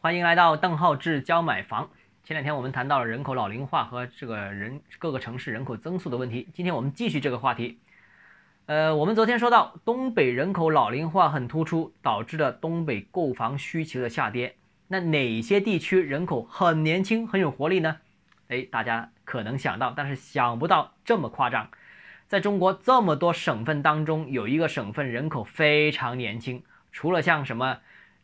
欢迎来到邓浩志教买房。前两天我们谈到了人口老龄化和这个人各个城市人口增速的问题，今天我们继续这个话题。呃，我们昨天说到东北人口老龄化很突出，导致了东北购房需求的下跌。那哪些地区人口很年轻、很有活力呢？哎，大家可能想到，但是想不到这么夸张。在中国这么多省份当中，有一个省份人口非常年轻，除了像什么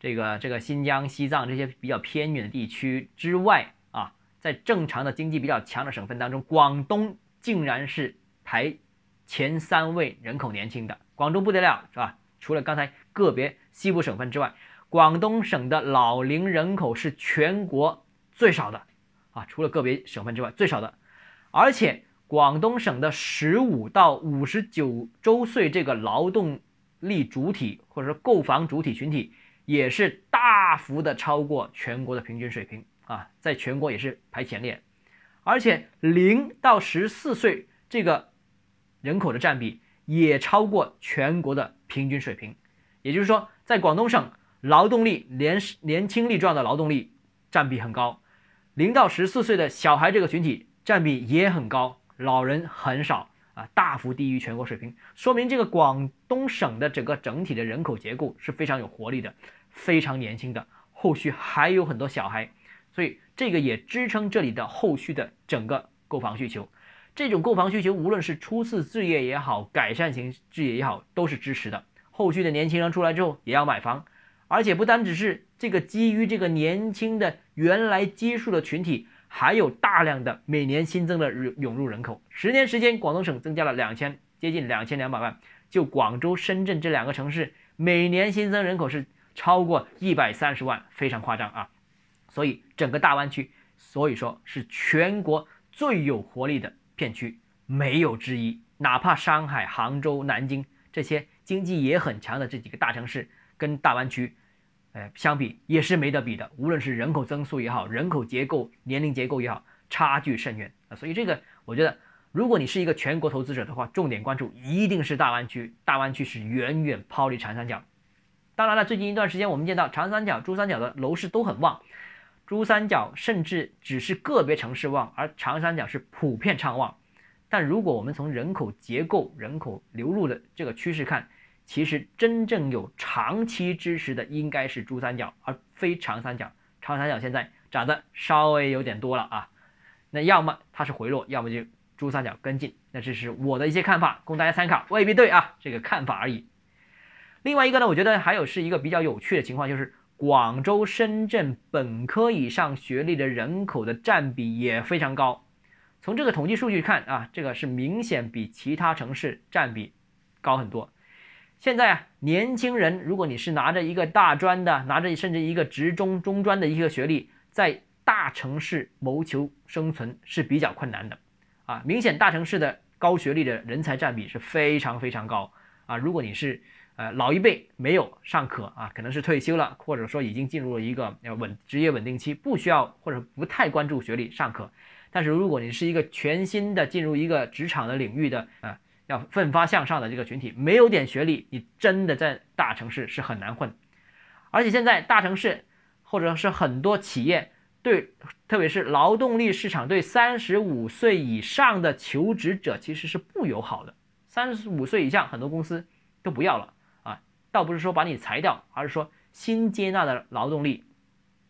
这个这个新疆、西藏这些比较偏远的地区之外啊，在正常的经济比较强的省份当中，广东竟然是排前三位人口年轻的。广东不得了，是吧？除了刚才个别西部省份之外，广东省的老龄人口是全国最少的啊，除了个别省份之外最少的，而且。广东省的十五到五十九周岁这个劳动力主体或者说购房主体群体，也是大幅的超过全国的平均水平啊，在全国也是排前列，而且零到十四岁这个人口的占比也超过全国的平均水平，也就是说，在广东省劳动力年年轻力壮的劳动力占比很高，零到十四岁的小孩这个群体占比也很高。老人很少啊，大幅低于全国水平，说明这个广东省的整个整体的人口结构是非常有活力的，非常年轻的，后续还有很多小孩，所以这个也支撑这里的后续的整个购房需求。这种购房需求，无论是初次置业也好，改善型置业也好，都是支持的。后续的年轻人出来之后也要买房，而且不单只是这个基于这个年轻的原来基数的群体。还有大量的每年新增的涌入人口，十年时间，广东省增加了两千，接近两千两百万。就广州、深圳这两个城市，每年新增人口是超过一百三十万，非常夸张啊！所以整个大湾区，所以说是全国最有活力的片区，没有之一。哪怕上海、杭州、南京这些经济也很强的这几个大城市，跟大湾区。哎，相比也是没得比的，无论是人口增速也好，人口结构、年龄结构也好，差距甚远啊。所以这个，我觉得，如果你是一个全国投资者的话，重点关注一定是大湾区。大湾区是远远抛离长三角。当然了，最近一段时间我们见到长三角、珠三角的楼市都很旺，珠三角甚至只是个别城市旺，而长三角是普遍畅旺。但如果我们从人口结构、人口流入的这个趋势看，其实真正有长期支持的应该是珠三角，而非长三角。长三角现在涨得稍微有点多了啊，那要么它是回落，要么就珠三角跟进。那这是我的一些看法，供大家参考，未必对啊，这个看法而已。另外一个呢，我觉得还有是一个比较有趣的情况，就是广州、深圳本科以上学历的人口的占比也非常高。从这个统计数据看啊，这个是明显比其他城市占比高很多。现在啊，年轻人，如果你是拿着一个大专的，拿着甚至一个职中、中专的一个学历，在大城市谋求生存是比较困难的，啊，明显大城市的高学历的人才占比是非常非常高啊。如果你是呃老一辈没有尚可啊，可能是退休了，或者说已经进入了一个要稳职业稳定期，不需要或者不太关注学历尚可。但是如果你是一个全新的进入一个职场的领域的啊。要奋发向上的这个群体，没有点学历，你真的在大城市是很难混。而且现在大城市或者是很多企业对，特别是劳动力市场对三十五岁以上的求职者其实是不友好的。三十五岁以上，很多公司都不要了啊，倒不是说把你裁掉，而是说新接纳的劳动力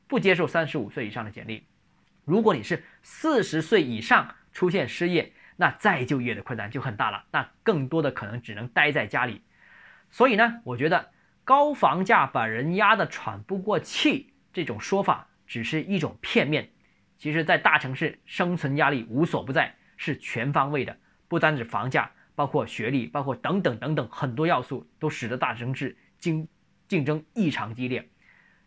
不接受三十五岁以上的简历。如果你是四十岁以上出现失业，那再就业的困难就很大了，那更多的可能只能待在家里。所以呢，我觉得高房价把人压得喘不过气这种说法只是一种片面。其实，在大城市生存压力无所不在，是全方位的，不单指房价，包括学历，包括等等等等很多要素都使得大城市竞竞争异常激烈。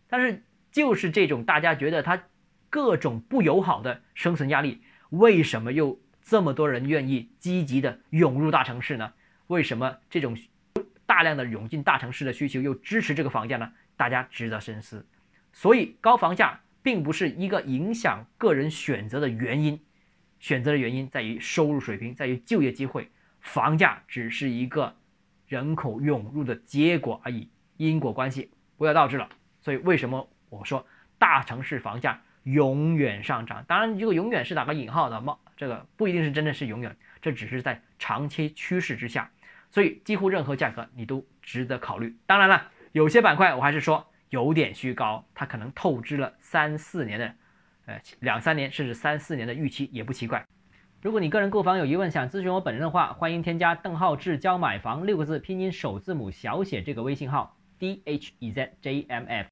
但是，就是这种大家觉得它各种不友好的生存压力，为什么又？这么多人愿意积极的涌入大城市呢？为什么这种大量的涌进大城市的需求又支持这个房价呢？大家值得深思。所以高房价并不是一个影响个人选择的原因，选择的原因在于收入水平，在于就业机会。房价只是一个人口涌入的结果而已，因果关系不要倒置了。所以为什么我说大城市房价永远上涨。当然，这个永远是打个引号的冒，这个不一定是真的是永远，这只是在长期趋势之下。所以几乎任何价格你都值得考虑。当然了，有些板块我还是说有点虚高，它可能透支了三四年的，呃两三年甚至三四年的预期也不奇怪。如果你个人购房有疑问，想咨询我本人的话，欢迎添加邓浩志教买房六个字拼音首字母小写这个微信号 d h e z j m f。